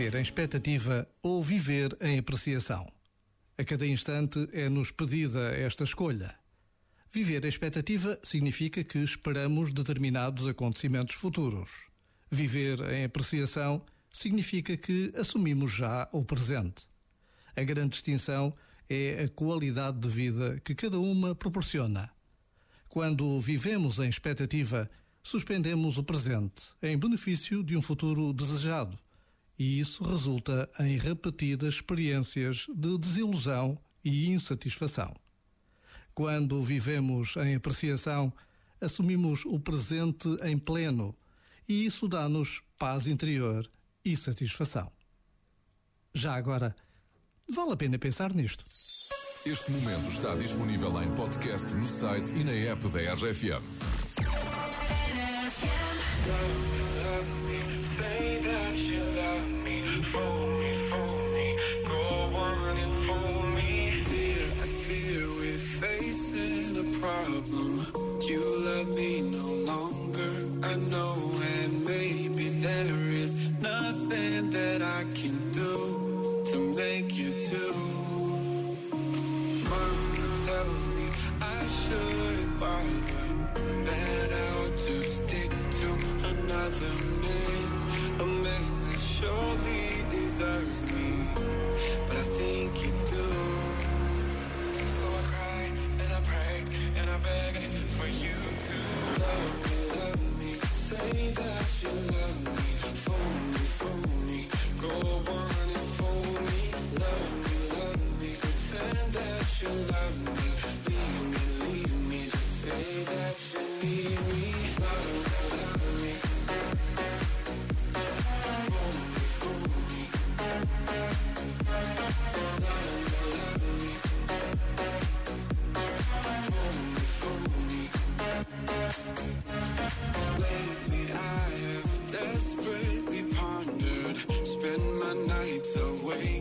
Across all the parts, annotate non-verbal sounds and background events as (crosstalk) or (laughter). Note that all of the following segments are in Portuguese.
Viver em expectativa ou viver em apreciação. A cada instante é-nos pedida esta escolha. Viver em expectativa significa que esperamos determinados acontecimentos futuros. Viver em apreciação significa que assumimos já o presente. A grande distinção é a qualidade de vida que cada uma proporciona. Quando vivemos em expectativa, suspendemos o presente em benefício de um futuro desejado e isso resulta em repetidas experiências de desilusão e insatisfação. Quando vivemos em apreciação, assumimos o presente em pleno e isso dá-nos paz interior e satisfação. Já agora, vale a pena pensar nisto. Este momento está disponível em podcast no site e na app da RFM. should buy that out to stick to another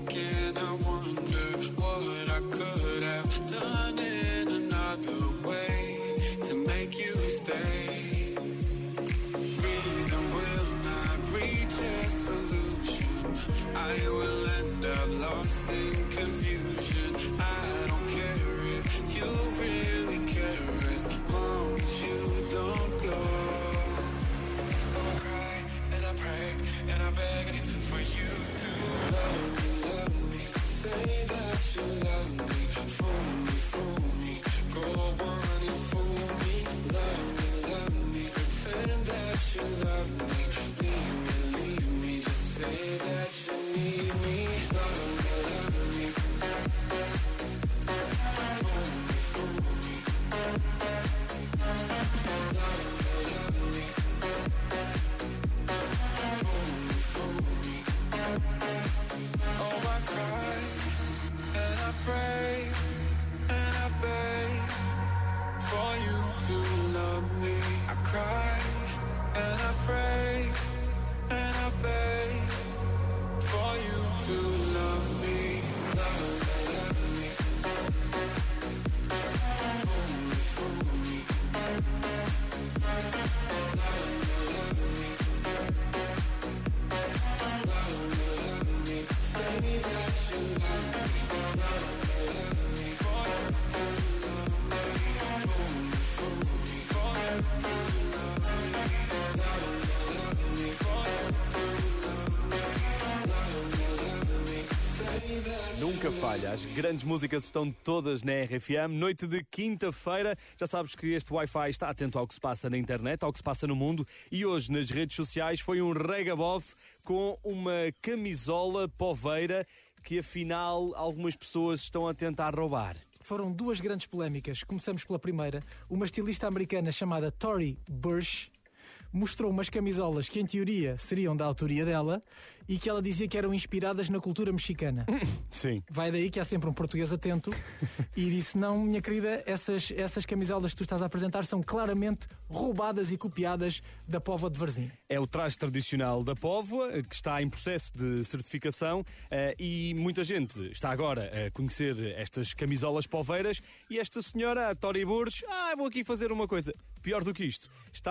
and I wonder What I could have done in another way To make you stay. Reason will not reach a solution. I will cry Nunca falha, as grandes músicas estão todas na RFM. Noite de quinta-feira, já sabes que este Wi-Fi está atento ao que se passa na internet, ao que se passa no mundo. E hoje nas redes sociais foi um regabof com uma camisola poveira que afinal algumas pessoas estão a tentar roubar. Foram duas grandes polémicas. Começamos pela primeira. Uma estilista americana chamada Tory Burch mostrou umas camisolas que, em teoria, seriam da autoria dela e que ela dizia que eram inspiradas na cultura mexicana. (laughs) Sim. Vai daí que há sempre um português atento e disse: Não, minha querida, essas, essas camisolas que tu estás a apresentar são claramente roubadas e copiadas da Pova de Varzim. É o traje tradicional da Póvoa, que está em processo de certificação eh, e muita gente está agora a conhecer estas camisolas poveiras e esta senhora, a Tori Burges, ah, vou aqui fazer uma coisa. Pior do que isto, está